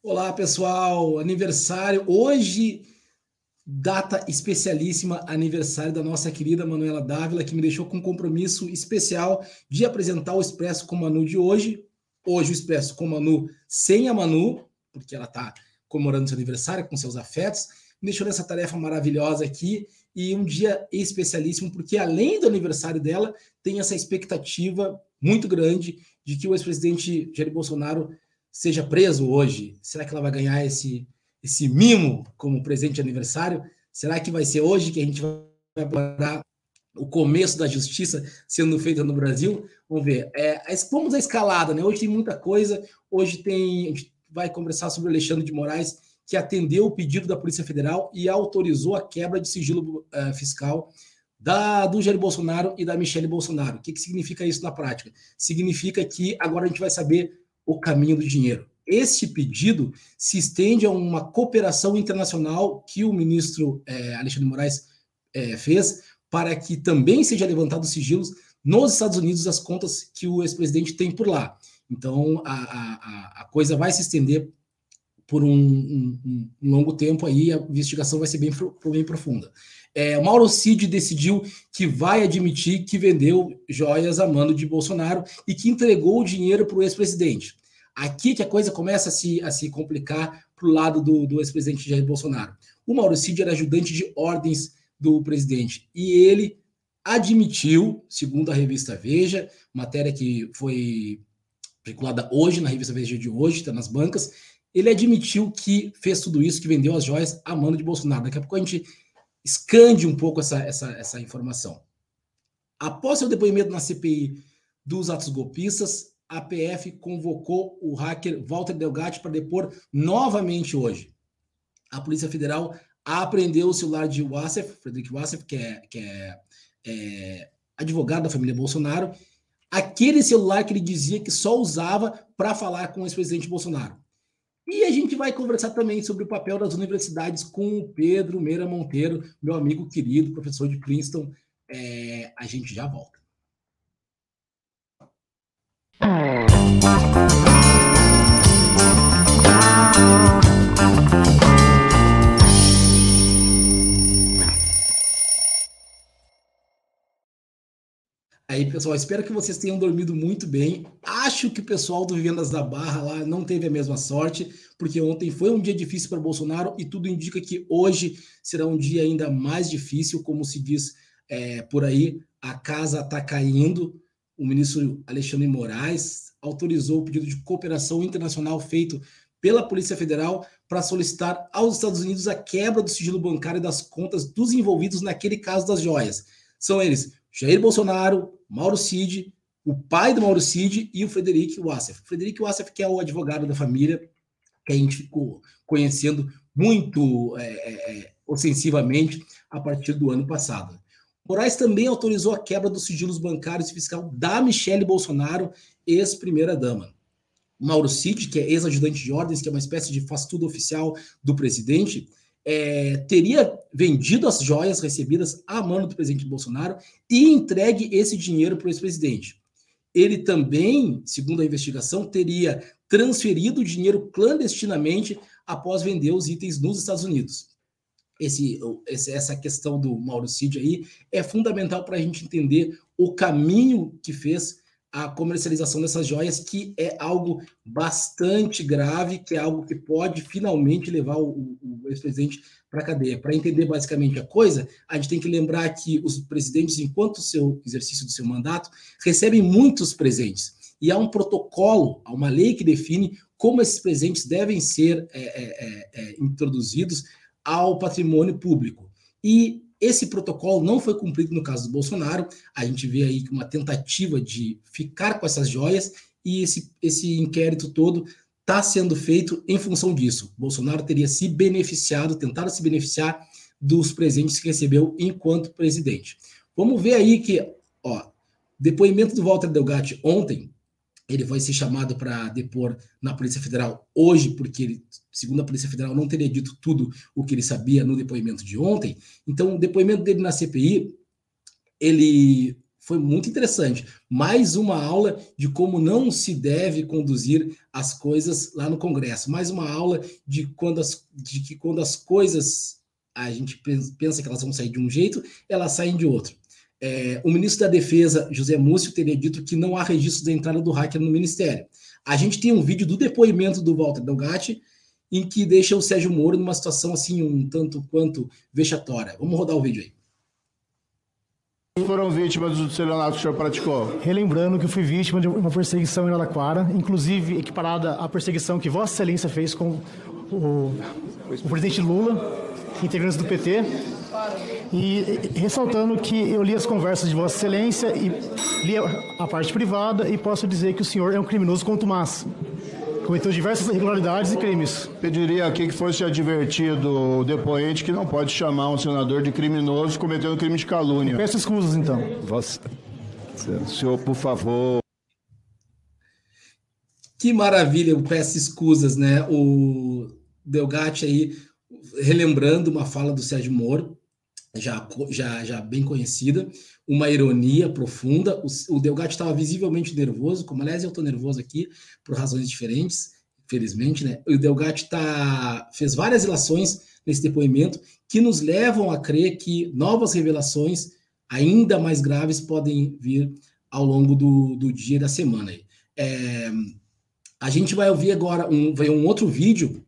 Olá, pessoal. Aniversário hoje, data especialíssima, aniversário da nossa querida Manuela Dávila, que me deixou com um compromisso especial de apresentar o Expresso com Manu de hoje. Hoje o Expresso com Manu sem a Manu, porque ela está comemorando seu aniversário com seus afetos. Me deixou nessa tarefa maravilhosa aqui e um dia especialíssimo, porque além do aniversário dela, tem essa expectativa muito grande de que o ex-presidente Jair Bolsonaro seja preso hoje? Será que ela vai ganhar esse, esse mimo como presente de aniversário? Será que vai ser hoje que a gente vai abordar o começo da justiça sendo feita no Brasil? Vamos ver. É, vamos à escalada, né? Hoje tem muita coisa. Hoje tem. A gente vai conversar sobre o Alexandre de Moraes, que atendeu o pedido da Polícia Federal e autorizou a quebra de sigilo uh, fiscal da, do Jair Bolsonaro e da Michelle Bolsonaro. O que, que significa isso na prática? Significa que agora a gente vai saber o caminho do dinheiro. Este pedido se estende a uma cooperação internacional que o ministro é, Alexandre Moraes é, fez para que também seja levantado sigilos nos Estados Unidos das contas que o ex-presidente tem por lá. Então, a, a, a coisa vai se estender por um, um, um, longo tempo aí, a investigação vai ser bem, bem profunda. É, Mauro Cid decidiu que vai admitir que vendeu joias a mano de Bolsonaro e que entregou o dinheiro para o ex-presidente. Aqui que a coisa começa a se, a se complicar para o lado do, do ex-presidente Jair Bolsonaro. O Mauro Cid era ajudante de ordens do presidente e ele admitiu, segundo a revista Veja, matéria que foi veiculada hoje na revista Veja de hoje, está nas bancas, ele admitiu que fez tudo isso, que vendeu as joias a mano de Bolsonaro. Daqui a pouco a gente escande um pouco essa, essa, essa informação. Após seu depoimento na CPI dos atos golpistas, a PF convocou o hacker Walter Delgatti para depor novamente hoje. A Polícia Federal apreendeu o celular de Wassef, Frederic Wassef, que é, que é, é advogado da família Bolsonaro, aquele celular que ele dizia que só usava para falar com o ex-presidente Bolsonaro. E a gente vai conversar também sobre o papel das universidades com o Pedro Meira Monteiro, meu amigo querido, professor de Princeton. É, a gente já volta. Aí, pessoal, espero que vocês tenham dormido muito bem. Acho que o pessoal do Vivendas da Barra lá não teve a mesma sorte, porque ontem foi um dia difícil para Bolsonaro e tudo indica que hoje será um dia ainda mais difícil, como se diz é, por aí, a casa está caindo. O ministro Alexandre Moraes autorizou o pedido de cooperação internacional feito pela Polícia Federal para solicitar aos Estados Unidos a quebra do sigilo bancário das contas dos envolvidos naquele caso das joias. São eles Jair Bolsonaro, Mauro Cid, o pai do Mauro Cid e o Frederico Wassef. Frederico Wassef, que é o advogado da família, que a gente ficou conhecendo muito é, é, é, ostensivamente a partir do ano passado. Moraes também autorizou a quebra dos sigilos bancários e fiscal da Michele Bolsonaro, ex-primeira-dama. Mauro Cid, que é ex-ajudante de ordens, que é uma espécie de faz-tudo oficial do presidente, é, teria vendido as joias recebidas à mano do presidente Bolsonaro e entregue esse dinheiro para o ex-presidente. Ele também, segundo a investigação, teria transferido o dinheiro clandestinamente após vender os itens nos Estados Unidos. Esse, essa questão do Mauro Cid aí é fundamental para a gente entender o caminho que fez a comercialização dessas joias, que é algo bastante grave, que é algo que pode finalmente levar o, o ex-presidente para a cadeia. Para entender basicamente a coisa, a gente tem que lembrar que os presidentes, enquanto o seu exercício do seu mandato, recebem muitos presentes. E há um protocolo, há uma lei que define como esses presentes devem ser é, é, é, é introduzidos ao patrimônio público. E esse protocolo não foi cumprido no caso do Bolsonaro. A gente vê aí uma tentativa de ficar com essas joias e esse, esse inquérito todo está sendo feito em função disso. Bolsonaro teria se beneficiado, tentado se beneficiar dos presentes que recebeu enquanto presidente. Vamos ver aí que, ó, depoimento do Walter Delgatti ontem ele vai ser chamado para depor na Polícia Federal hoje, porque ele, segundo a Polícia Federal, não teria dito tudo o que ele sabia no depoimento de ontem. Então, o depoimento dele na CPI, ele Foi muito interessante. Mais uma aula de como não se deve conduzir as coisas lá no Congresso. Mais uma aula de quando as, de que quando as coisas a gente pensa que elas vão sair de um jeito, elas saem de outro. É, o ministro da Defesa, José Múcio, teria dito que não há registro da entrada do hacker no Ministério. A gente tem um vídeo do depoimento do Walter Delgatti, em que deixa o Sérgio Moro numa situação assim, um tanto quanto vexatória. Vamos rodar o vídeo aí. Foram vítimas do celionato que o senhor praticou? Relembrando que eu fui vítima de uma perseguição em Araraquara, inclusive equiparada à perseguição que Vossa Excelência fez com o, o presidente Lula, integrantes do PT, e ressaltando que eu li as conversas de Vossa Excelência e li a parte privada e posso dizer que o senhor é um criminoso contumaz. Cometeu diversas irregularidades e crimes. Pediria aqui que fosse advertido o depoente que não pode chamar um senador de criminoso cometendo crime de calúnia. Peço escusas, então. Vossa... Senhor, por favor. Que maravilha, eu peço escusas, né? O Delgatti aí relembrando uma fala do Sérgio Moro, já, já, já bem conhecida, uma ironia profunda. O, o estava visivelmente nervoso, como aliás eu estou nervoso aqui por razões diferentes, felizmente, né? O Delgatti tá, fez várias relações nesse depoimento que nos levam a crer que novas revelações ainda mais graves podem vir ao longo do, do dia e da semana. É, a gente vai ouvir agora um, vai um outro vídeo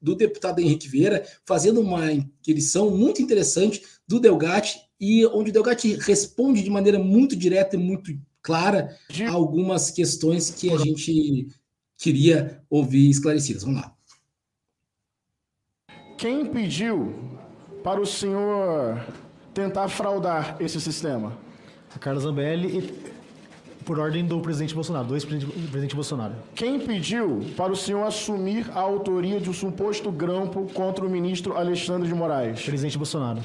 do deputado Henrique Vieira, fazendo uma inquirição muito interessante do Delgatti, e onde o Delgatti responde de maneira muito direta e muito clara algumas questões que a gente queria ouvir esclarecidas. Vamos lá. Quem pediu para o senhor tentar fraudar esse sistema? A Carla Zambelli por ordem do presidente Bolsonaro, do ex-presidente Bolsonaro. Quem pediu para o senhor assumir a autoria de um suposto grampo contra o ministro Alexandre de Moraes? Presidente Bolsonaro.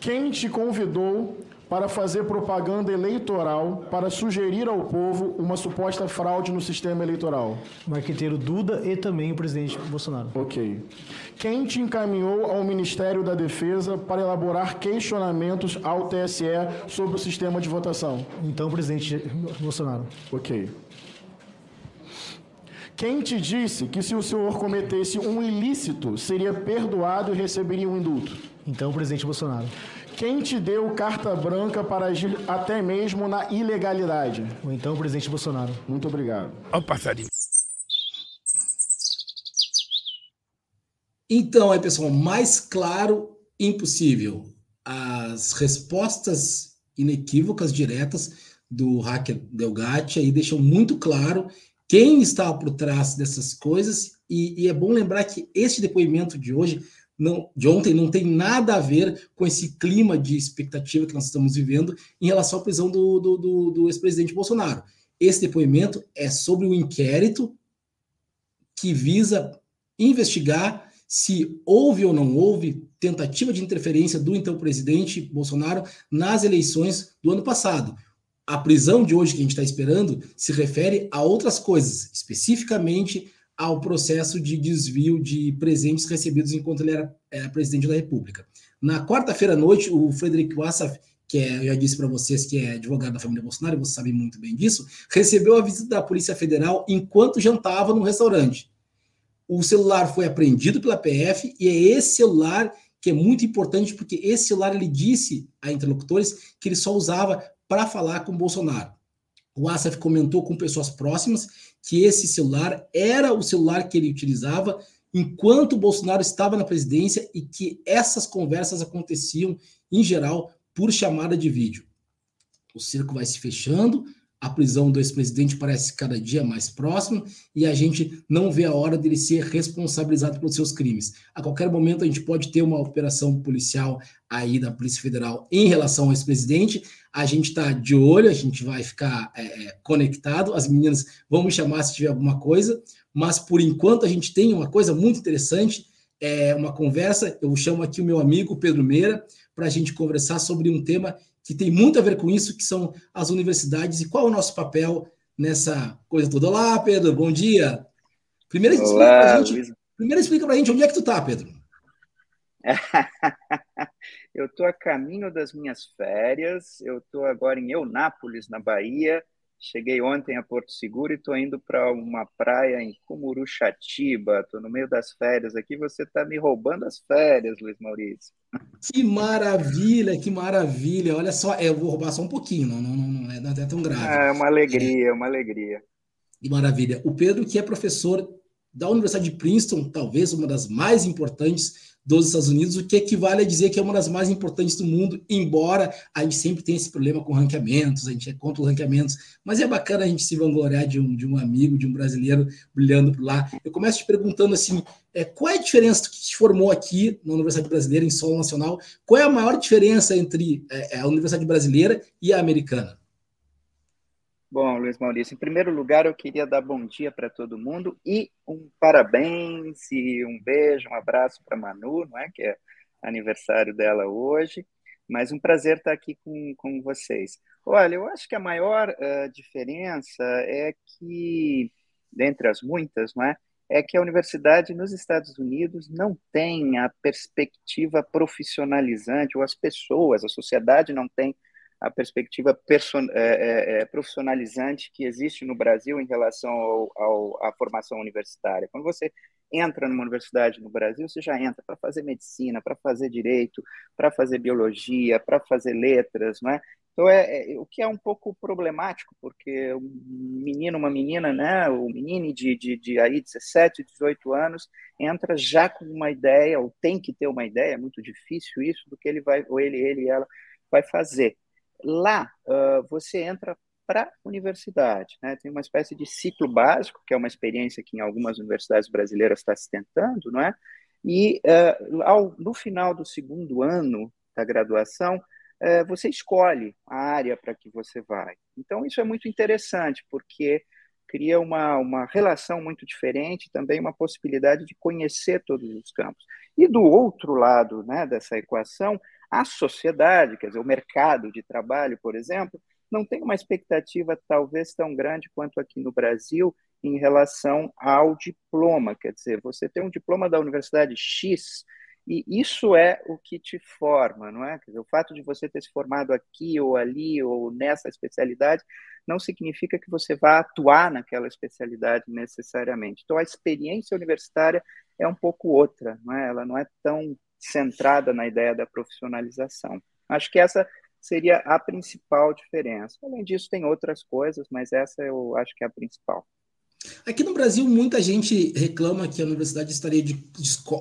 Quem te convidou para fazer propaganda eleitoral para sugerir ao povo uma suposta fraude no sistema eleitoral? Marqueteiro Duda e também o presidente Bolsonaro. Ok. Quem te encaminhou ao Ministério da Defesa para elaborar questionamentos ao TSE sobre o sistema de votação? Então, o presidente Bolsonaro. Ok. Quem te disse que se o senhor cometesse um ilícito, seria perdoado e receberia um indulto? Então, o presidente Bolsonaro. Quem te deu carta branca para agir até mesmo na ilegalidade? Ou então o presidente Bolsonaro. Muito obrigado. Ao passarinho. Então, aí, pessoal, mais claro impossível. As respostas inequívocas, diretas do hacker Delgatti aí deixam muito claro quem está por trás dessas coisas. E, e é bom lembrar que este depoimento de hoje não, de ontem não tem nada a ver com esse clima de expectativa que nós estamos vivendo em relação à prisão do, do, do, do ex-presidente Bolsonaro. Esse depoimento é sobre o inquérito que visa investigar se houve ou não houve tentativa de interferência do então presidente Bolsonaro nas eleições do ano passado. A prisão de hoje que a gente está esperando se refere a outras coisas, especificamente ao processo de desvio de presentes recebidos enquanto ele era, era presidente da República. Na quarta-feira à noite, o Frederic Wassaf, que é, eu já disse para vocês que é advogado da família Bolsonaro, e vocês sabem muito bem disso, recebeu a visita da Polícia Federal enquanto jantava no restaurante. O celular foi apreendido pela PF e é esse celular que é muito importante porque esse celular ele disse a interlocutores que ele só usava para falar com Bolsonaro. O Asaf comentou com pessoas próximas que esse celular era o celular que ele utilizava enquanto Bolsonaro estava na presidência e que essas conversas aconteciam, em geral, por chamada de vídeo. O cerco vai se fechando, a prisão do ex-presidente parece cada dia mais próxima e a gente não vê a hora dele ser responsabilizado pelos seus crimes. A qualquer momento a gente pode ter uma operação policial aí da Polícia Federal em relação ao ex-presidente. A gente está de olho, a gente vai ficar é, é, conectado. As meninas vão me chamar se tiver alguma coisa, mas por enquanto a gente tem uma coisa muito interessante, é uma conversa. Eu chamo aqui o meu amigo Pedro Meira para a gente conversar sobre um tema que tem muito a ver com isso, que são as universidades e qual é o nosso papel nessa coisa toda. Olá, Pedro, bom dia. Primeiro explica para gente, primeiro explica para a gente onde é que tu tá, Pedro. Eu estou a caminho das minhas férias, eu estou agora em Eunápolis, na Bahia. Cheguei ontem a Porto Seguro e estou indo para uma praia em Cumuruxatiba. Estou no meio das férias aqui. Você está me roubando as férias, Luiz Maurício. Que maravilha, que maravilha. Olha só, eu vou roubar só um pouquinho, não, não, não, é, não é tão grave. É uma alegria, é uma alegria. Que maravilha. O Pedro, que é professor da Universidade de Princeton, talvez uma das mais importantes dos Estados Unidos, o que equivale a dizer que é uma das mais importantes do mundo, embora a gente sempre tenha esse problema com ranqueamentos, a gente é contra os ranqueamentos, mas é bacana a gente se vangloriar de um, de um amigo, de um brasileiro brilhando por lá. Eu começo te perguntando assim, é, qual é a diferença que te formou aqui na Universidade Brasileira, em solo nacional, qual é a maior diferença entre é, a Universidade Brasileira e a americana? Bom, Luiz Maurício, em primeiro lugar, eu queria dar bom dia para todo mundo e um parabéns e um beijo, um abraço para Manu, não é? que é aniversário dela hoje, mas um prazer estar aqui com, com vocês. Olha, eu acho que a maior uh, diferença é que, dentre as muitas, não é? é que a universidade nos Estados Unidos não tem a perspectiva profissionalizante, ou as pessoas, a sociedade não tem a perspectiva é, é, é, profissionalizante que existe no Brasil em relação ao, ao, à formação universitária. Quando você entra numa universidade no Brasil, você já entra para fazer medicina, para fazer direito, para fazer biologia, para fazer letras, não é? Então, é, é, o que é um pouco problemático, porque um menino, uma menina, né, o menino de, de, de aí 17, 18 anos, entra já com uma ideia, ou tem que ter uma ideia, é muito difícil isso, do que ele vai, ou ele, ele ela vai fazer. Lá, uh, você entra para a universidade. Né? Tem uma espécie de ciclo básico, que é uma experiência que em algumas universidades brasileiras está se tentando, não é? e uh, ao, no final do segundo ano da graduação, uh, você escolhe a área para que você vai. Então, isso é muito interessante, porque cria uma, uma relação muito diferente, também uma possibilidade de conhecer todos os campos. E do outro lado né, dessa equação, a sociedade, quer dizer, o mercado de trabalho, por exemplo, não tem uma expectativa talvez tão grande quanto aqui no Brasil em relação ao diploma. Quer dizer, você tem um diploma da Universidade X e isso é o que te forma, não é? Dizer, o fato de você ter se formado aqui ou ali ou nessa especialidade não significa que você vá atuar naquela especialidade necessariamente. Então, a experiência universitária é um pouco outra, não é? Ela não é tão centrada na ideia da profissionalização. Acho que essa seria a principal diferença. Além disso, tem outras coisas, mas essa eu acho que é a principal. Aqui no Brasil, muita gente reclama que a universidade estaria de,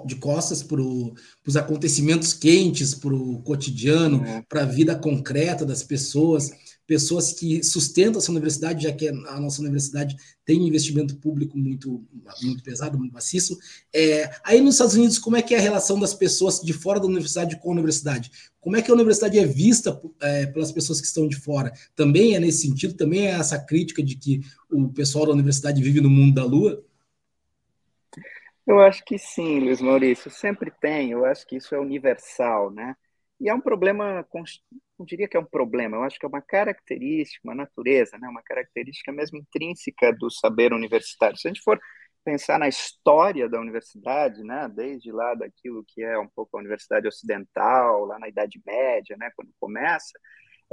de costas para os acontecimentos quentes, para o cotidiano, é. para a vida concreta das pessoas pessoas que sustentam essa universidade, já que a nossa universidade tem investimento público muito, muito pesado, muito maciço. É, aí nos Estados Unidos, como é que é a relação das pessoas de fora da universidade com a universidade? Como é que a universidade é vista é, pelas pessoas que estão de fora? Também é nesse sentido? Também é essa crítica de que o pessoal da universidade vive no mundo da lua? Eu acho que sim, Luiz Maurício, sempre tem. Eu acho que isso é universal, né? E é um problema não diria que é um problema, eu acho que é uma característica, uma natureza, né? uma característica mesmo intrínseca do saber universitário. Se a gente for pensar na história da universidade, né, desde lá daquilo que é um pouco a universidade ocidental, lá na Idade Média, né, quando começa,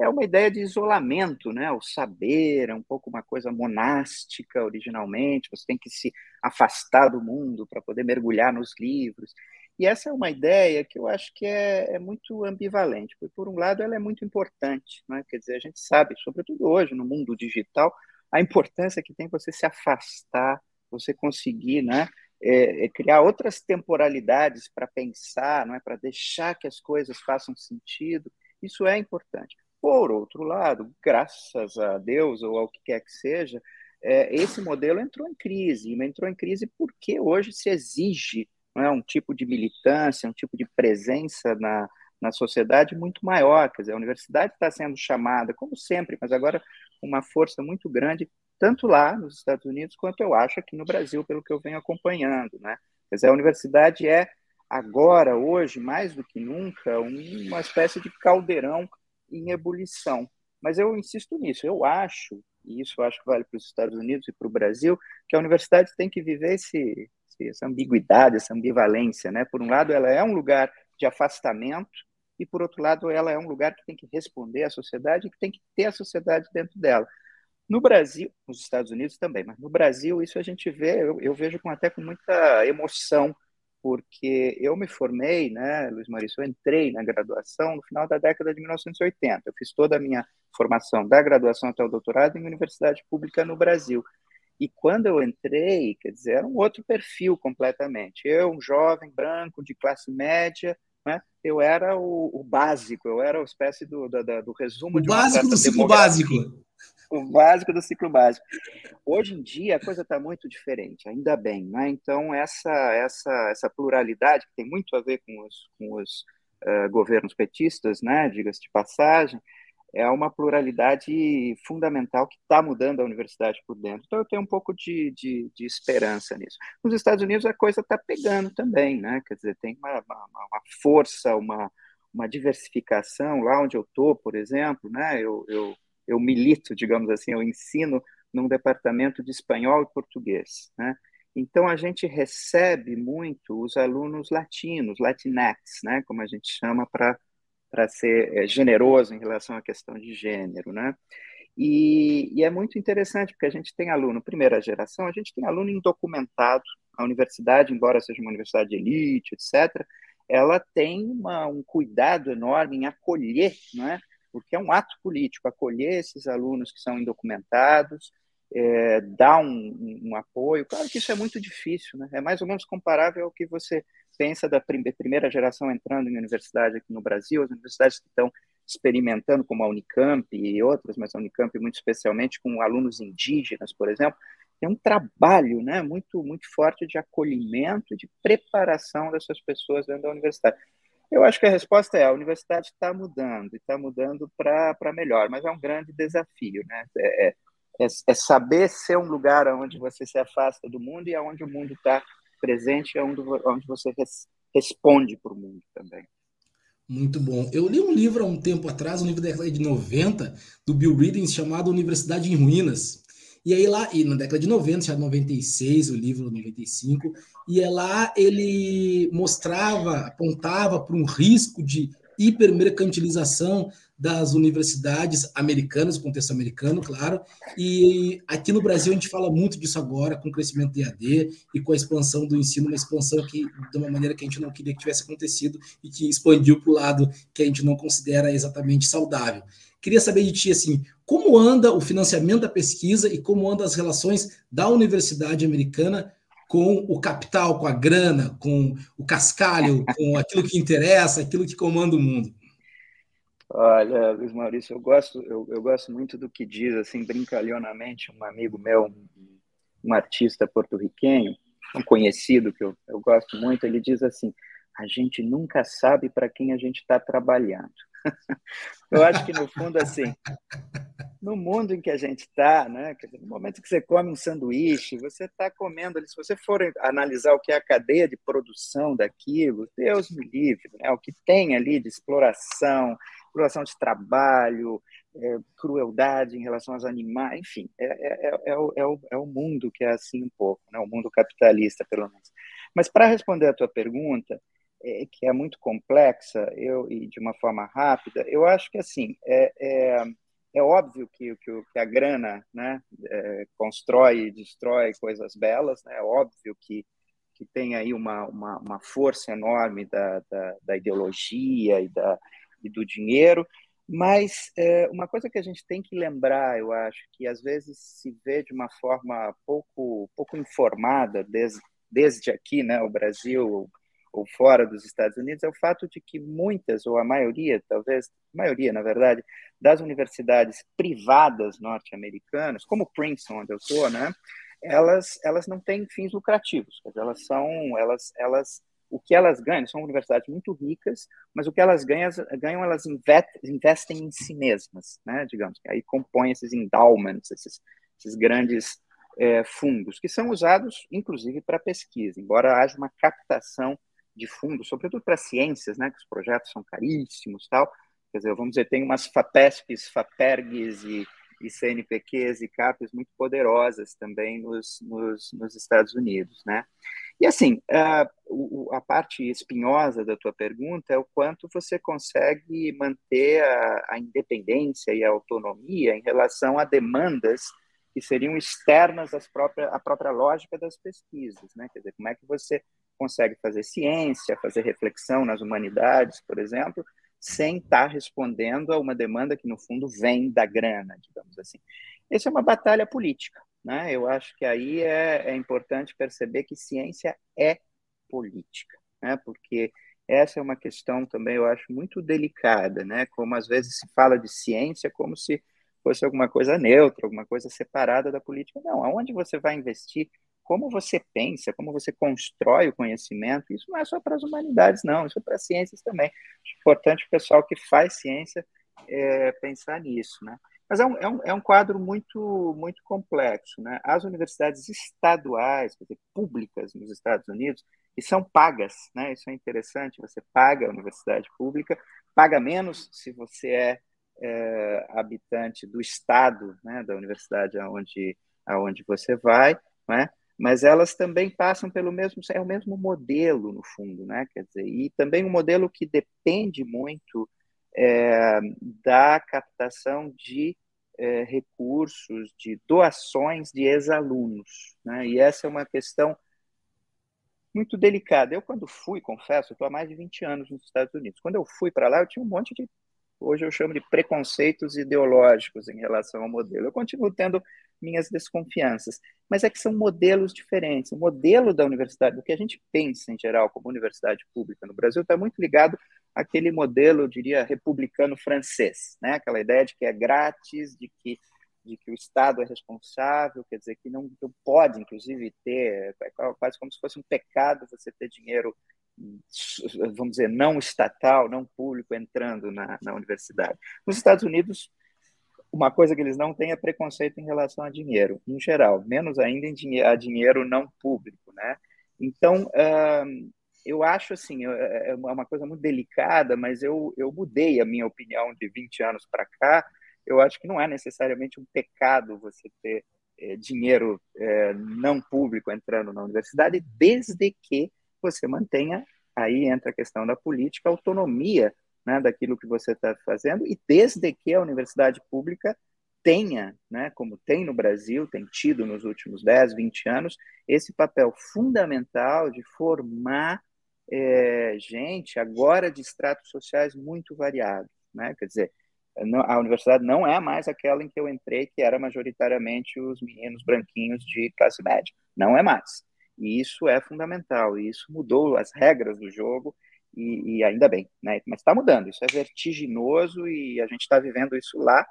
é uma ideia de isolamento, né? O saber é um pouco uma coisa monástica originalmente, você tem que se afastar do mundo para poder mergulhar nos livros. E essa é uma ideia que eu acho que é, é muito ambivalente, porque, por um lado, ela é muito importante, né? quer dizer, a gente sabe, sobretudo hoje, no mundo digital, a importância que tem você se afastar, você conseguir né, é, é criar outras temporalidades para pensar, não é, para deixar que as coisas façam sentido, isso é importante. Por outro lado, graças a Deus ou ao que quer que seja, é, esse modelo entrou em crise, entrou em crise porque hoje se exige é um tipo de militância, um tipo de presença na, na sociedade muito maior. Quer dizer, a universidade está sendo chamada, como sempre, mas agora com uma força muito grande, tanto lá nos Estados Unidos quanto eu acho aqui no Brasil, pelo que eu venho acompanhando. Né? Quer dizer, a universidade é agora, hoje, mais do que nunca, uma espécie de caldeirão em ebulição. Mas eu insisto nisso, eu acho, e isso acho que vale para os Estados Unidos e para o Brasil, que a universidade tem que viver esse, essa ambiguidade, essa ambivalência, né? Por um lado, ela é um lugar de afastamento, e, por outro lado, ela é um lugar que tem que responder à sociedade e que tem que ter a sociedade dentro dela. No Brasil, nos Estados Unidos também, mas no Brasil isso a gente vê, eu, eu vejo com, até com muita emoção, porque eu me formei, né, Luiz Maurício, eu entrei na graduação no final da década de 1980. Eu fiz toda a minha formação da graduação até o doutorado em universidade pública no Brasil. E quando eu entrei, quer dizer, era um outro perfil completamente. Eu, um jovem branco de classe média, né, eu era o, o básico, eu era uma espécie do, do, do resumo o de básico do ciclo básico. O básico do ciclo básico. Hoje em dia a coisa está muito diferente, ainda bem. Né? Então, essa, essa, essa pluralidade, que tem muito a ver com os, com os uh, governos petistas, né, diga-se de passagem, é uma pluralidade fundamental que está mudando a universidade por dentro. Então, eu tenho um pouco de, de, de esperança nisso. Nos Estados Unidos, a coisa está pegando também, né? Quer dizer, tem uma, uma, uma força, uma, uma diversificação. Lá onde eu estou, por exemplo, né? Eu, eu, eu milito, digamos assim, eu ensino num departamento de espanhol e português, né? Então, a gente recebe muito os alunos latinos, Latinx, né? Como a gente chama para para ser é, generoso em relação à questão de gênero, né? E, e, é muito interessante porque a gente tem aluno, primeira geração, a gente tem aluno indocumentado. A universidade, embora seja uma universidade de elite, etc., ela tem uma, um cuidado enorme em acolher, né? porque é um ato político, acolher esses alunos que são indocumentados, é, dar um, um, apoio. Claro que isso é muito difícil, né? é mais ou menos comparável ao que você pensa da primeira geração entrando em universidade aqui no Brasil, as universidades que estão experimentando, como a Unicamp e outras, mas a Unicamp muito especialmente com alunos indígenas, por exemplo, tem um trabalho né, muito, muito forte de acolhimento, de preparação dessas pessoas dentro da universidade. Eu acho que a resposta é: a universidade está mudando, e está mudando para melhor, mas é um grande desafio. Né? É, é, é, saber ser um lugar onde você se afasta do mundo e aonde o mundo está presente é onde, onde você res, responde para o mundo também. Muito bom. Eu li um livro há um tempo atrás, um livro da década de 90, do Bill Reading, chamado Universidade em Ruínas. E aí lá, e na década de 90, já 96, o livro 95, e é lá ele mostrava, apontava para um risco de hipermercantilização das universidades americanas, contexto americano, claro, e aqui no Brasil a gente fala muito disso agora, com o crescimento do IAD e com a expansão do ensino, uma expansão que, de uma maneira que a gente não queria que tivesse acontecido e que expandiu para o lado que a gente não considera exatamente saudável. Queria saber de ti, assim, como anda o financiamento da pesquisa e como andam as relações da universidade americana com o capital, com a grana, com o cascalho, com aquilo que interessa, aquilo que comanda o mundo? Olha, Luiz Maurício, eu gosto, eu, eu gosto muito do que diz, assim, brincalhonamente, um amigo meu, um, um artista porto-riquenho, um conhecido que eu, eu gosto muito, ele diz assim: a gente nunca sabe para quem a gente está trabalhando. eu acho que, no fundo, assim, no mundo em que a gente está, né, no momento que você come um sanduíche, você está comendo ali, se você for analisar o que é a cadeia de produção daquilo, Deus me livre, né, o que tem ali de exploração, exploração de trabalho, é, crueldade em relação aos animais, enfim, é, é, é, é o, é, o, é o mundo que é assim um pouco, né? o mundo capitalista, pelo menos. Mas para responder a tua pergunta, que é muito complexa eu, e de uma forma rápida, eu acho que assim é, é, óbvio que, que, que, a grana né, é, constrói e destrói coisas belas, né? é óbvio que, que tem aí uma, uma, uma força enorme da, da, da ideologia e da, e do dinheiro, mas é, uma coisa que a gente tem que lembrar, eu acho, que às vezes se vê de uma forma pouco, pouco informada desde, desde aqui, né, o Brasil ou fora dos Estados Unidos, é o fato de que muitas, ou a maioria, talvez, a maioria, na verdade, das universidades privadas norte-americanas, como Princeton, onde eu estou, né, elas, elas não têm fins lucrativos, elas são, elas, elas o que elas ganham, são universidades muito ricas, mas o que elas ganham, ganham elas investem em si mesmas, né, digamos, aí compõem esses endowments, esses, esses grandes é, fundos, que são usados, inclusive, para pesquisa, embora haja uma captação de fundos, sobretudo para ciências, né, que os projetos são caríssimos tal, quer dizer, vamos dizer, tem umas FAPESPs, FAPERGs e, e CNPqs e CAPES muito poderosas também nos, nos, nos Estados Unidos, né? E assim, a, a, parte espinhosa da tua pergunta é o quanto você consegue manter a, a independência e a autonomia em relação a demandas que seriam externas às à própria lógica das pesquisas, né? Quer dizer, como é que você consegue fazer ciência, fazer reflexão nas humanidades, por exemplo, sem estar respondendo a uma demanda que, no fundo, vem da grana, digamos assim. Essa é uma batalha política. Né? Eu acho que aí é, é importante perceber que ciência é política, né? porque essa é uma questão também, eu acho, muito delicada, né? como às vezes se fala de ciência como se fosse alguma coisa neutra, alguma coisa separada da política. Não, aonde você vai investir como você pensa, como você constrói o conhecimento, isso não é só para as humanidades, não, isso é para as ciências também. É importante o pessoal que faz ciência é, pensar nisso, né? Mas é um, é um, é um quadro muito, muito complexo, né? As universidades estaduais, quer dizer, públicas nos Estados Unidos, e são pagas, né? Isso é interessante, você paga a universidade pública, paga menos se você é, é habitante do estado, né, da universidade aonde, aonde você vai, né? Mas elas também passam pelo mesmo é o mesmo modelo no fundo, né? Quer dizer, e também um modelo que depende muito é, da captação de é, recursos, de doações de ex-alunos, né? E essa é uma questão muito delicada. Eu quando fui, confesso, estou há mais de 20 anos nos Estados Unidos. Quando eu fui para lá, eu tinha um monte de hoje eu chamo de preconceitos ideológicos em relação ao modelo. Eu continuo tendo minhas desconfianças, mas é que são modelos diferentes. O modelo da universidade, do que a gente pensa em geral como universidade pública no Brasil, está muito ligado àquele modelo, eu diria, republicano francês, né? aquela ideia de que é grátis, de que de que o Estado é responsável, quer dizer, que não, não pode, inclusive, ter, é quase como se fosse um pecado você ter dinheiro vamos dizer, não estatal, não público entrando na, na universidade. Nos Estados Unidos, uma coisa que eles não têm é preconceito em relação a dinheiro, em geral, menos ainda em dinhe a dinheiro não público, né? Então, uh, eu acho assim, é, é uma coisa muito delicada, mas eu, eu mudei a minha opinião de 20 anos para cá. Eu acho que não é necessariamente um pecado você ter é, dinheiro é, não público entrando na universidade, desde que você mantenha, aí entra a questão da política, autonomia né, daquilo que você está fazendo, e desde que a universidade pública tenha, né, como tem no Brasil, tem tido nos últimos 10, 20 anos, esse papel fundamental de formar é, gente, agora de estratos sociais muito variados. Né? Quer dizer, a universidade não é mais aquela em que eu entrei, que era majoritariamente os meninos branquinhos de classe média. Não é mais. E isso é fundamental, e isso mudou as regras do jogo, e, e ainda bem, né? Mas está mudando, isso é vertiginoso e a gente está vivendo isso lá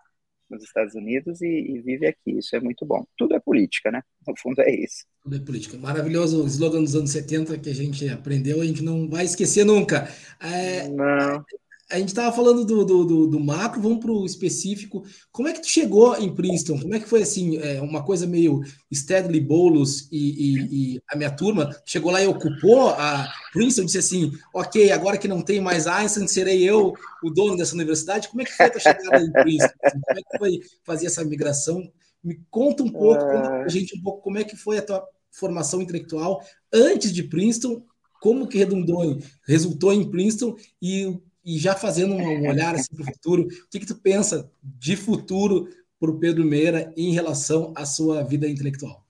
nos Estados Unidos e, e, vive aqui. Isso é muito bom. Tudo é política, né? No fundo é isso. Tudo é política. Maravilhoso o slogan dos anos 70 que a gente aprendeu, a gente não vai esquecer nunca. É, não a gente estava falando do, do, do, do, macro, vamos para o específico. Como é que tu chegou em Princeton? Como é que foi assim, é, uma coisa meio Stedley Boulos e, e, e, a minha turma? Chegou lá e ocupou a Princeton, disse assim, ok, agora que não tem mais Einstein, serei eu o dono dessa universidade. Como é que foi a tua chegada em Princeton? Como é que foi fazer essa migração? Me conta um pouco, conta pra gente um pouco como é que foi a tua formação intelectual antes de Princeton, como que redundou, resultou em Princeton e e já fazendo um olhar assim, para o futuro, o que, que tu pensa de futuro para o Pedro Meira em relação à sua vida intelectual?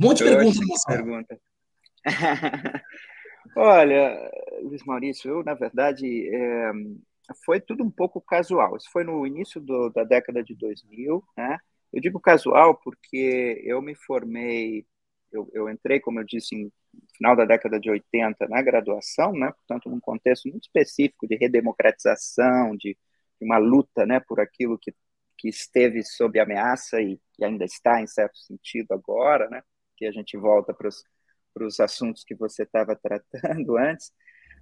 Um monte de perguntas, pergunta. Olha, Luiz Maurício, eu, na verdade, é, foi tudo um pouco casual. Isso foi no início do, da década de 2000, né? Eu digo casual porque eu me formei, eu, eu entrei, como eu disse, em final da década de 80 na graduação, né, portanto, num contexto muito específico de redemocratização, de, de uma luta né, por aquilo que, que esteve sob ameaça e, e ainda está, em certo sentido, agora, né, que a gente volta para os assuntos que você estava tratando antes,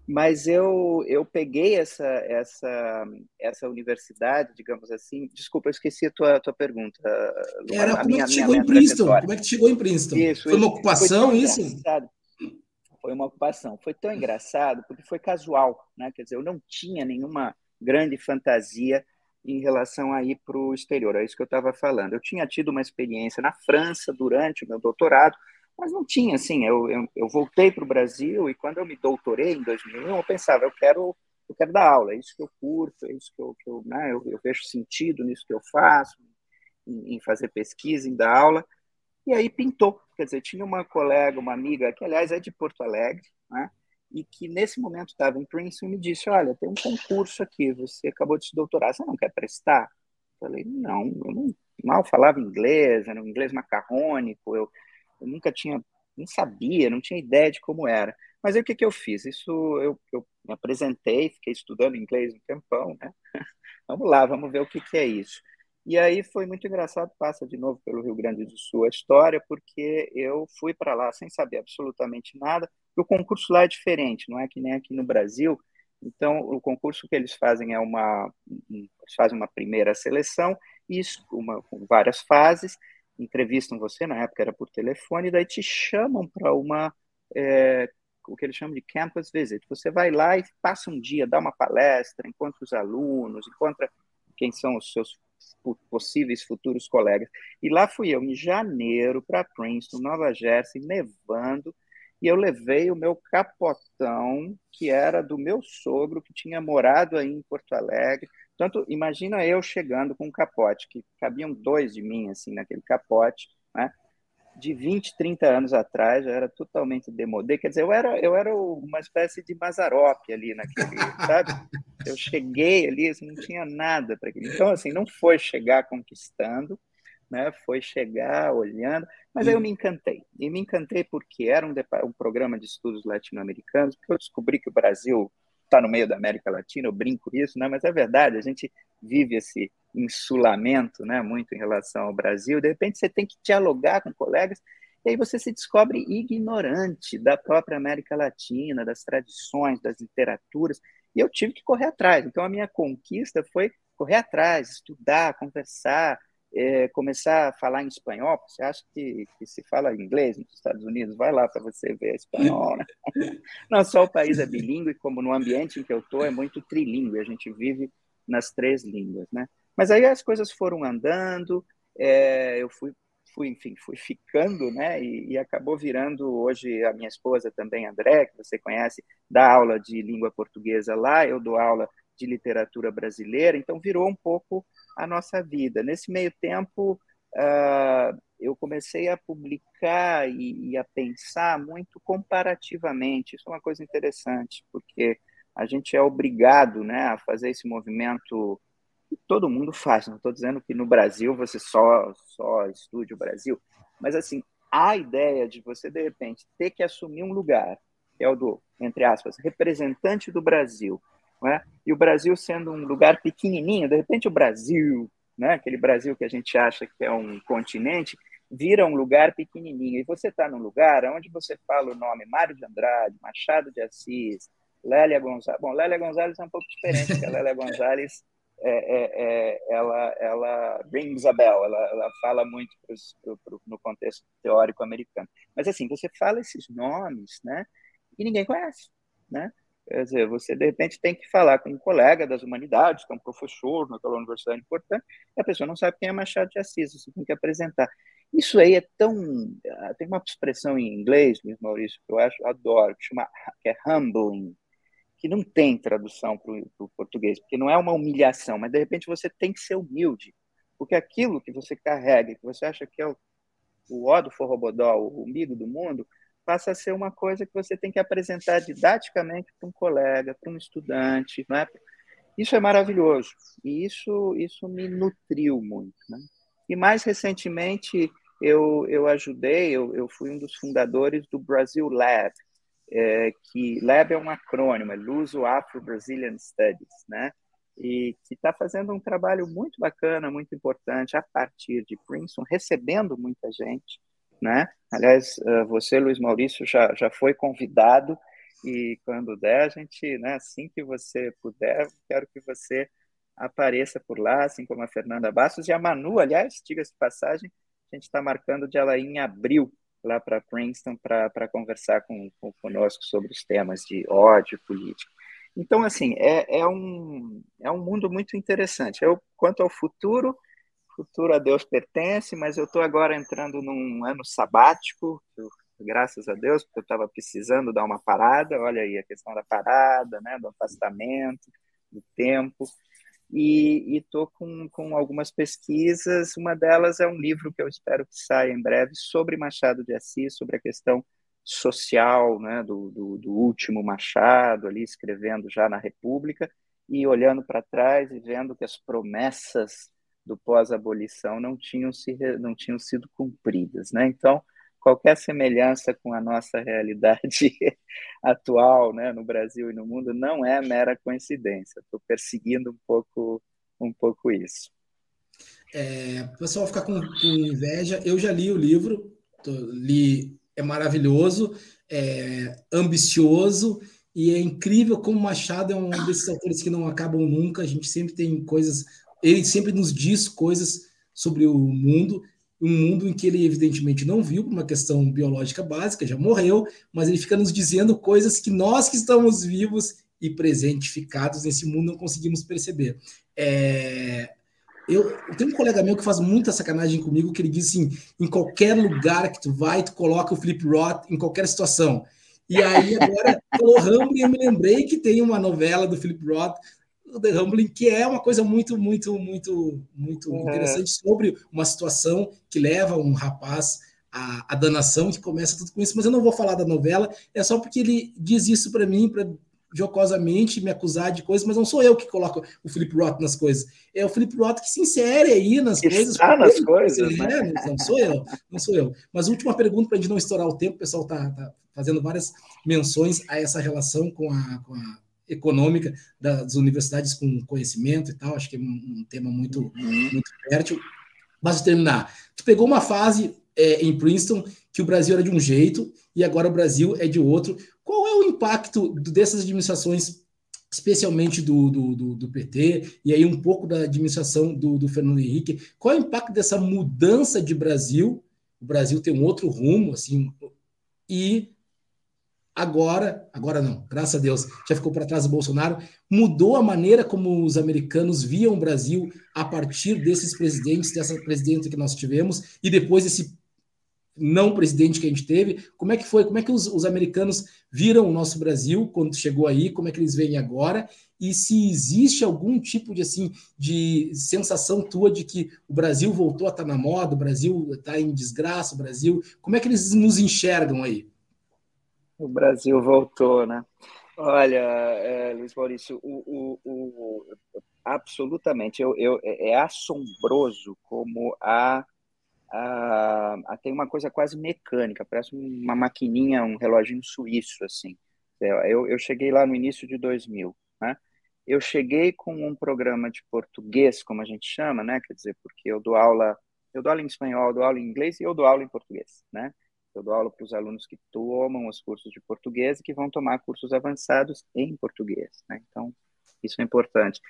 mas eu, eu peguei essa, essa, essa universidade, digamos assim. Desculpa, eu esqueci a tua, tua pergunta. Era como minha, é que chegou em Princeton? Como é que chegou em Princeton? Isso, foi uma ocupação, foi isso? Foi uma ocupação. Foi tão engraçado porque foi casual, né? Quer dizer, eu não tinha nenhuma grande fantasia em relação a ir para o exterior, é isso que eu estava falando. Eu tinha tido uma experiência na França durante o meu doutorado, mas não tinha, assim, eu, eu, eu voltei para o Brasil e quando eu me doutorei em 2001, eu pensava, eu quero, eu quero dar aula, é isso que eu curto, é isso que eu, que eu, né, eu, eu vejo sentido nisso que eu faço, em, em fazer pesquisa, em dar aula, e aí pintou, quer dizer, tinha uma colega, uma amiga, que aliás é de Porto Alegre, né, e que nesse momento estava em Princeton e me disse, olha, tem um concurso aqui, você acabou de se doutorar, você não quer prestar? Eu falei, não, eu não, mal falava inglês, era um inglês macarrônico, eu eu nunca tinha, não sabia, não tinha ideia de como era. Mas aí o que, que eu fiz? Isso eu, eu me apresentei, fiquei estudando inglês um tempão, né? vamos lá, vamos ver o que, que é isso. E aí foi muito engraçado, passa de novo pelo Rio Grande do Sul a história, porque eu fui para lá sem saber absolutamente nada. O concurso lá é diferente, não é que nem aqui no Brasil. Então, o concurso que eles fazem é uma, fazem uma primeira seleção, isso, uma, várias fases, entrevistam você, na época era por telefone, e daí te chamam para uma, é, o que eles chamam de campus visit. Você vai lá e passa um dia, dá uma palestra, encontra os alunos, encontra quem são os seus possíveis futuros colegas. E lá fui eu, em janeiro, para Princeton, Nova Jersey, nevando, e eu levei o meu capotão, que era do meu sogro, que tinha morado aí em Porto Alegre, Portanto, imagina eu chegando com um capote, que cabiam dois de mim, assim, naquele capote? De 20, 30 anos atrás, eu era totalmente demodé, quer dizer, eu era, eu era uma espécie de Mazarop ali naquele, sabe? Eu cheguei ali, assim, não tinha nada para aquilo. Então, assim, não foi chegar conquistando, né? Foi chegar olhando, mas aí eu me encantei. E me encantei porque era um, um programa de estudos latino-americanos, porque eu descobri que o Brasil está no meio da América Latina, eu brinco isso, né? mas é verdade, a gente vive esse insulamento né? muito em relação ao Brasil, de repente você tem que dialogar com colegas, e aí você se descobre ignorante da própria América Latina, das tradições, das literaturas, e eu tive que correr atrás. Então a minha conquista foi correr atrás, estudar, conversar, é, começar a falar em espanhol, você acha que, que, se fala inglês nos Estados Unidos? Vai lá para você ver espanhol, né? Não só o país é bilíngue, como no ambiente em que eu estou é muito trilíngue, a gente vive nas três línguas, né? Mas aí as coisas foram andando, é, eu fui, fui, enfim, fui ficando, né? E, e, acabou virando hoje a minha esposa também, André, que você conhece, dá aula de língua portuguesa lá, eu dou aula de literatura brasileira, então virou um pouco a nossa vida. Nesse meio tempo, uh, eu comecei a publicar e, e, a pensar muito comparativamente. Isso é uma coisa interessante, porque a gente é obrigado né, a fazer esse movimento todo mundo faz. Não estou dizendo que no Brasil você só, só estude o Brasil, mas assim, a ideia de você, de repente, ter que assumir um lugar, que é o do, entre aspas, representante do Brasil, né? E o Brasil sendo um lugar pequenininho, de repente o Brasil, né? aquele Brasil que a gente acha que é um continente, vira um lugar pequenininho. E você está num lugar onde você fala o nome Mário de Andrade, Machado de Assis, Lélia Gonzalez. Bom, Lélia Gonzalez é um pouco diferente, porque a Lélia Gonzalez é, é, é, ela, ela rings a ela, ela fala muito pros, pro, pro, no contexto teórico americano. Mas assim, você fala esses nomes, né? E ninguém conhece, né? Quer dizer, você de repente tem que falar com um colega das humanidades, é um professor naquela universidade importante, e a pessoa não sabe quem é Machado de Assis, você tem que apresentar. Isso aí é tão. Ah, tem uma expressão em inglês, Luiz Maurício, que eu acho, adoro, que, chama, que é humbling, que não tem tradução para o português, porque não é uma humilhação, mas de repente você tem que ser humilde, porque aquilo que você carrega, que você acha que é o, o ó do forrobodó, o umbigo do mundo, passa a ser uma coisa que você tem que apresentar didaticamente para um colega, para um estudante, né? Isso é maravilhoso e isso isso me nutriu muito, né? E mais recentemente eu eu ajudei, eu, eu fui um dos fundadores do Brasil Lab, é, que Lab é um acrônimo, é Luso Afro Brazilian Studies, né? E que está fazendo um trabalho muito bacana, muito importante a partir de Princeton, recebendo muita gente né? Aliás, eh, você, Luiz Maurício, já, já foi convidado e quando der, a gente, né, assim que você puder, quero que você apareça por lá, assim como a Fernanda Bastos e a Manu, aliás, diga-se de passagem, a gente está marcando de ela em abril lá para Princeton para conversar com, com, conosco sobre os temas de ódio político. Então, assim, é, é, um, é um mundo muito interessante. Eu, quanto ao futuro, futuro a Deus pertence, mas eu estou agora entrando num ano sabático, eu, graças a Deus, porque eu estava precisando dar uma parada, olha aí a questão da parada, né, do afastamento, do tempo, e estou com, com algumas pesquisas, uma delas é um livro que eu espero que saia em breve sobre Machado de Assis, sobre a questão social né, do, do, do último Machado, ali escrevendo já na República, e olhando para trás e vendo que as promessas do pós-abolição não tinham, se, não tinham sido cumpridas. Né? Então, qualquer semelhança com a nossa realidade atual né, no Brasil e no mundo não é mera coincidência. Estou perseguindo um pouco, um pouco isso. É, o pessoal ficar com, com, inveja. Eu já li o livro, tô, li é maravilhoso, é ambicioso e é incrível como Machado é um desses autores que não acabam nunca. A gente sempre tem coisas, ele sempre nos diz coisas sobre o mundo, um mundo em que ele evidentemente não viu por uma questão biológica básica, já morreu, mas ele fica nos dizendo coisas que nós que estamos vivos e presentificados nesse mundo não conseguimos perceber. É, eu, eu, tenho um colega meu que faz muita sacanagem comigo, que ele diz assim: em qualquer lugar que tu vai, tu coloca o Flip Roth em qualquer situação. E aí, agora, pelo Rambling, eu me lembrei que tem uma novela do Philip Roth, The Rambling, que é uma coisa muito, muito, muito, muito uhum. interessante sobre uma situação que leva um rapaz à, à danação, que começa tudo com isso. Mas eu não vou falar da novela, é só porque ele diz isso para mim, para jocosamente me acusar de coisas, mas não sou eu que coloco o Felipe Roth nas coisas. É o Felipe Roth que se insere aí nas que coisas. Está nas coisas, né? né? Não sou eu, não sou eu. Mas última pergunta para a gente não estourar o tempo, o pessoal está tá fazendo várias menções a essa relação com a, com a econômica das universidades com conhecimento e tal. Acho que é um, tema muito, uhum. muito fértil. Mas terminar, tu pegou uma fase é, em Princeton que o Brasil era de um jeito e agora o Brasil é de outro. Qual é o impacto dessas administrações, especialmente do, do, do, do PT, e aí um pouco da administração do, do Fernando Henrique? Qual é o impacto dessa mudança de Brasil? O Brasil tem um outro rumo, assim, e agora, agora não, graças a Deus, já ficou para trás o Bolsonaro, mudou a maneira como os americanos viam o Brasil a partir desses presidentes, dessa presidenta que nós tivemos, e depois desse não presidente que a gente teve. Como é que foi? Como é que os, os, americanos viram o nosso Brasil quando chegou aí? Como é que eles veem agora? E se existe algum tipo de assim de sensação tua de que o Brasil voltou a estar na moda, o Brasil está em desgraça, o Brasil, como é que eles nos enxergam aí? O Brasil voltou, né? Olha, é, Luiz Maurício, o, o, o, absolutamente, eu, eu, é, é assombroso como a ah, tem uma coisa quase mecânica, parece uma maquininha, um reloginho suíço, assim. É, eu, eu cheguei lá no início de 2000, né? Eu cheguei com um programa de português, como a gente chama, né? Quer dizer, porque eu dou aula, eu dou aula em espanhol, dou aula em inglês e eu dou aula em português, né? Eu dou aula para os alunos que tomam os cursos de português e que vão tomar cursos avançados em português, né? Então, isso é importante.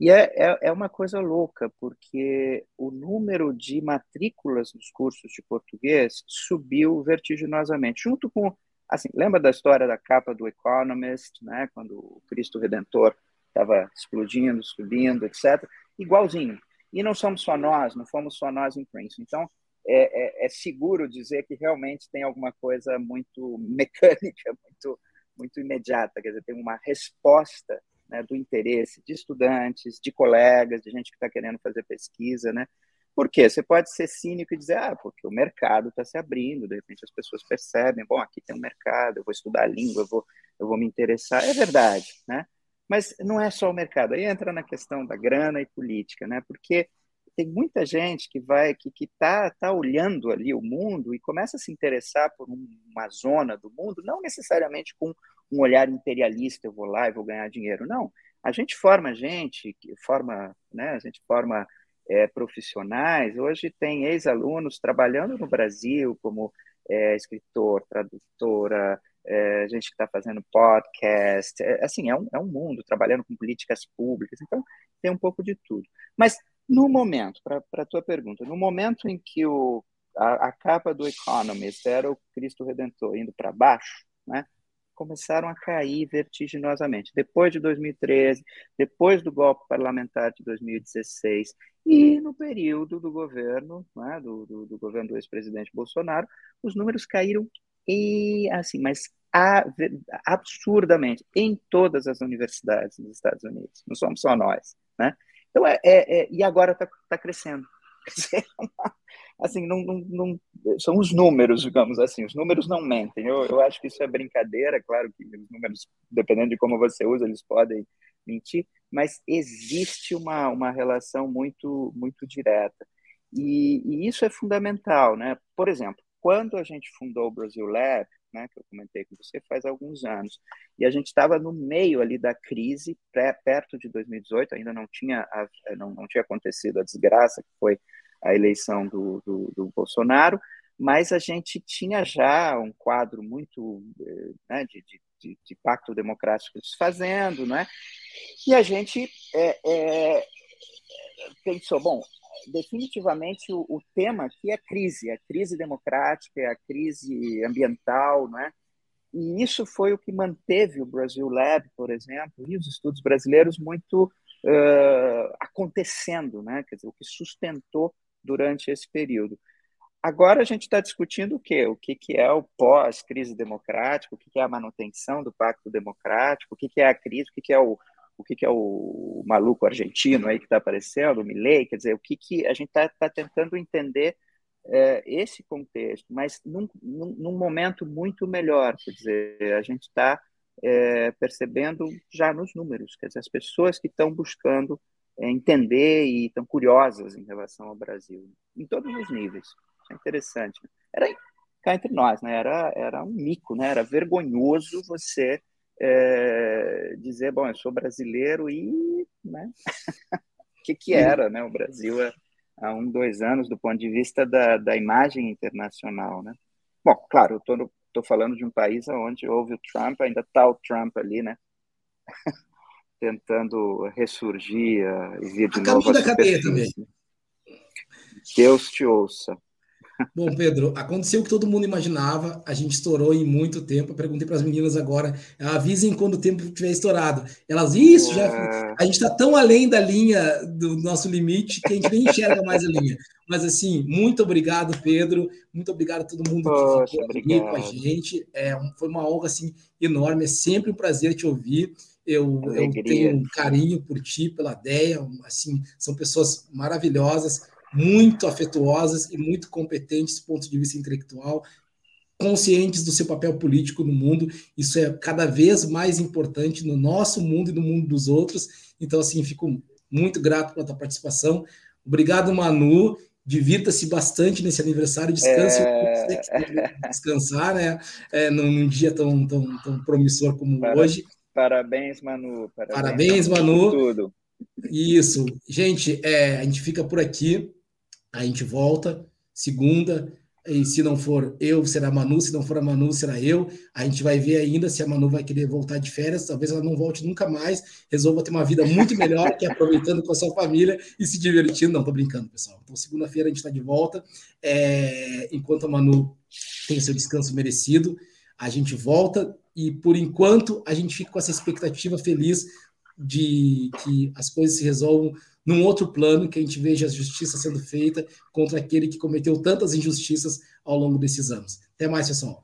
E é, é, é, uma coisa louca, porque o número de matrículas nos cursos de português subiu vertiginosamente, junto com, assim, lembra da história da capa do Economist, né, quando o Cristo Redentor estava explodindo, subindo, etc., igualzinho. E não somos só nós, não fomos só nós em Princeton. Então, é, é, é seguro dizer que realmente tem alguma coisa muito mecânica, muito, muito imediata, quer dizer, tem uma resposta né, do interesse de estudantes, de colegas, de gente que está querendo fazer pesquisa, né? Por quê? Você pode ser cínico e dizer, ah, porque o mercado está se abrindo, de repente as pessoas percebem, bom, aqui tem um mercado, eu vou estudar a língua, eu vou, eu vou me interessar. É verdade, né? Mas não é só o mercado. Aí entra na questão da grana e política, né? Porque tem muita gente que vai que que tá, tá olhando ali o mundo e começa a se interessar por uma zona do mundo, não necessariamente com um olhar imperialista, eu vou lá e vou ganhar dinheiro. Não, a gente forma gente, forma, né, a gente forma é, profissionais. Hoje tem ex-alunos trabalhando no Brasil como é, escritor, tradutora, é, gente que está fazendo podcast. É, assim, é um, é um mundo trabalhando com políticas públicas. Então, tem um pouco de tudo. Mas no momento, para a tua pergunta, no momento em que o, a, a, capa do Economist era o Cristo Redentor indo para baixo, né? começaram a cair vertiginosamente. Depois de 2013, depois do golpe parlamentar de 2016 e no período do governo, né, do, do, do, governo do ex-presidente Bolsonaro, os números caíram e assim, mas absurdamente em todas as universidades dos Estados Unidos. Não somos só nós, né? Então é, é, é e agora está tá crescendo. assim, não, não, não, são os números, digamos assim, os números não mentem. Eu, eu acho que isso é brincadeira, claro que os números, dependendo de como você usa, eles podem mentir, mas existe uma, uma relação muito, muito direta. E, e isso é fundamental, né? Por exemplo, quando a gente fundou o Brasil Lab, né, que eu comentei com você faz alguns anos, e a gente estava no meio ali da crise, pré, perto de 2018, ainda não tinha, não, não tinha acontecido a desgraça que foi a eleição do, do, do Bolsonaro, mas a gente tinha já um quadro muito eh, né, de, de, de, pacto democrático se fazendo, né? e a gente é, é, pensou, bom, definitivamente o, o, tema aqui é crise, é a crise democrática, é a crise ambiental, né? E isso foi o que manteve o Brasil Lab, por exemplo, e os estudos brasileiros muito uh, acontecendo, né? Quer dizer, o que sustentou durante esse período. Agora a gente está discutindo o quê? O que, que é o pós-crise democrática, o que, que é a manutenção do pacto democrático, o que, que é a crise, o que, que é o, o que, que é o maluco argentino aí que está aparecendo, o Milley, quer dizer, o que, que a gente está tá tentando entender é, esse contexto, mas num, num, num, momento muito melhor, quer dizer, a gente está é, percebendo já nos números, quer dizer, as pessoas que estão buscando é, entender e estão curiosas em relação ao Brasil, em todos os níveis. É interessante. Era cá entre nós, né? Era, era um mico, né? Era vergonhoso você é, dizer, bom, eu sou brasileiro e, né? o que que era, né? O Brasil há um, dois anos do ponto de vista da, da imagem internacional, né? Bom, claro, eu estou tô falando de um país onde houve o Trump, ainda está o Trump ali, né? tentando ressurgir e vir de a novo. da cadeia também. Deus te ouça. Bom, Pedro, aconteceu o que todo mundo imaginava, a gente estourou em muito tempo. Eu perguntei para as meninas agora, avisem quando o tempo tiver estourado. Elas, isso, já. É. A gente está tão além da linha do nosso limite que a gente nem enxerga mais a linha. Mas, assim, muito obrigado, Pedro. Muito obrigado a todo mundo Poxa, que ficou aqui com a gente. É, foi uma honra assim, enorme. É sempre um prazer te ouvir. Eu, eu, tenho um carinho por ti, pela ideia, assim, são pessoas maravilhosas, muito afetuosas e muito competentes do ponto de vista intelectual, conscientes do seu papel político no mundo. Isso é cada vez mais importante no nosso mundo e no mundo dos outros. Então, assim, fico muito grato pela tua participação. Obrigado, Manu. Divirta-se bastante nesse aniversário, descanse é... descansar, né? É, num, num, dia tão, tão, tão promissor como hoje. Parabéns, Manu. Parabéns, Parabéns Manu. Tudo. Isso. Gente, é, a gente fica por aqui. A gente volta segunda. E se não for eu, será a Manu. Se não for a Manu, será eu. A gente vai ver ainda se a Manu vai querer voltar de férias. Talvez ela não volte nunca mais. Resolva ter uma vida muito melhor, que é aproveitando com a sua família e se divertindo. Não, tô brincando, pessoal. Então, segunda-feira a gente está de volta. É, enquanto a Manu tem seu descanso merecido, a gente volta e por enquanto a gente fica com essa expectativa feliz de que as coisas se resolvam num outro plano, que a gente veja a justiça sendo feita contra aquele que cometeu tantas injustiças ao longo desses anos. Até mais, pessoal.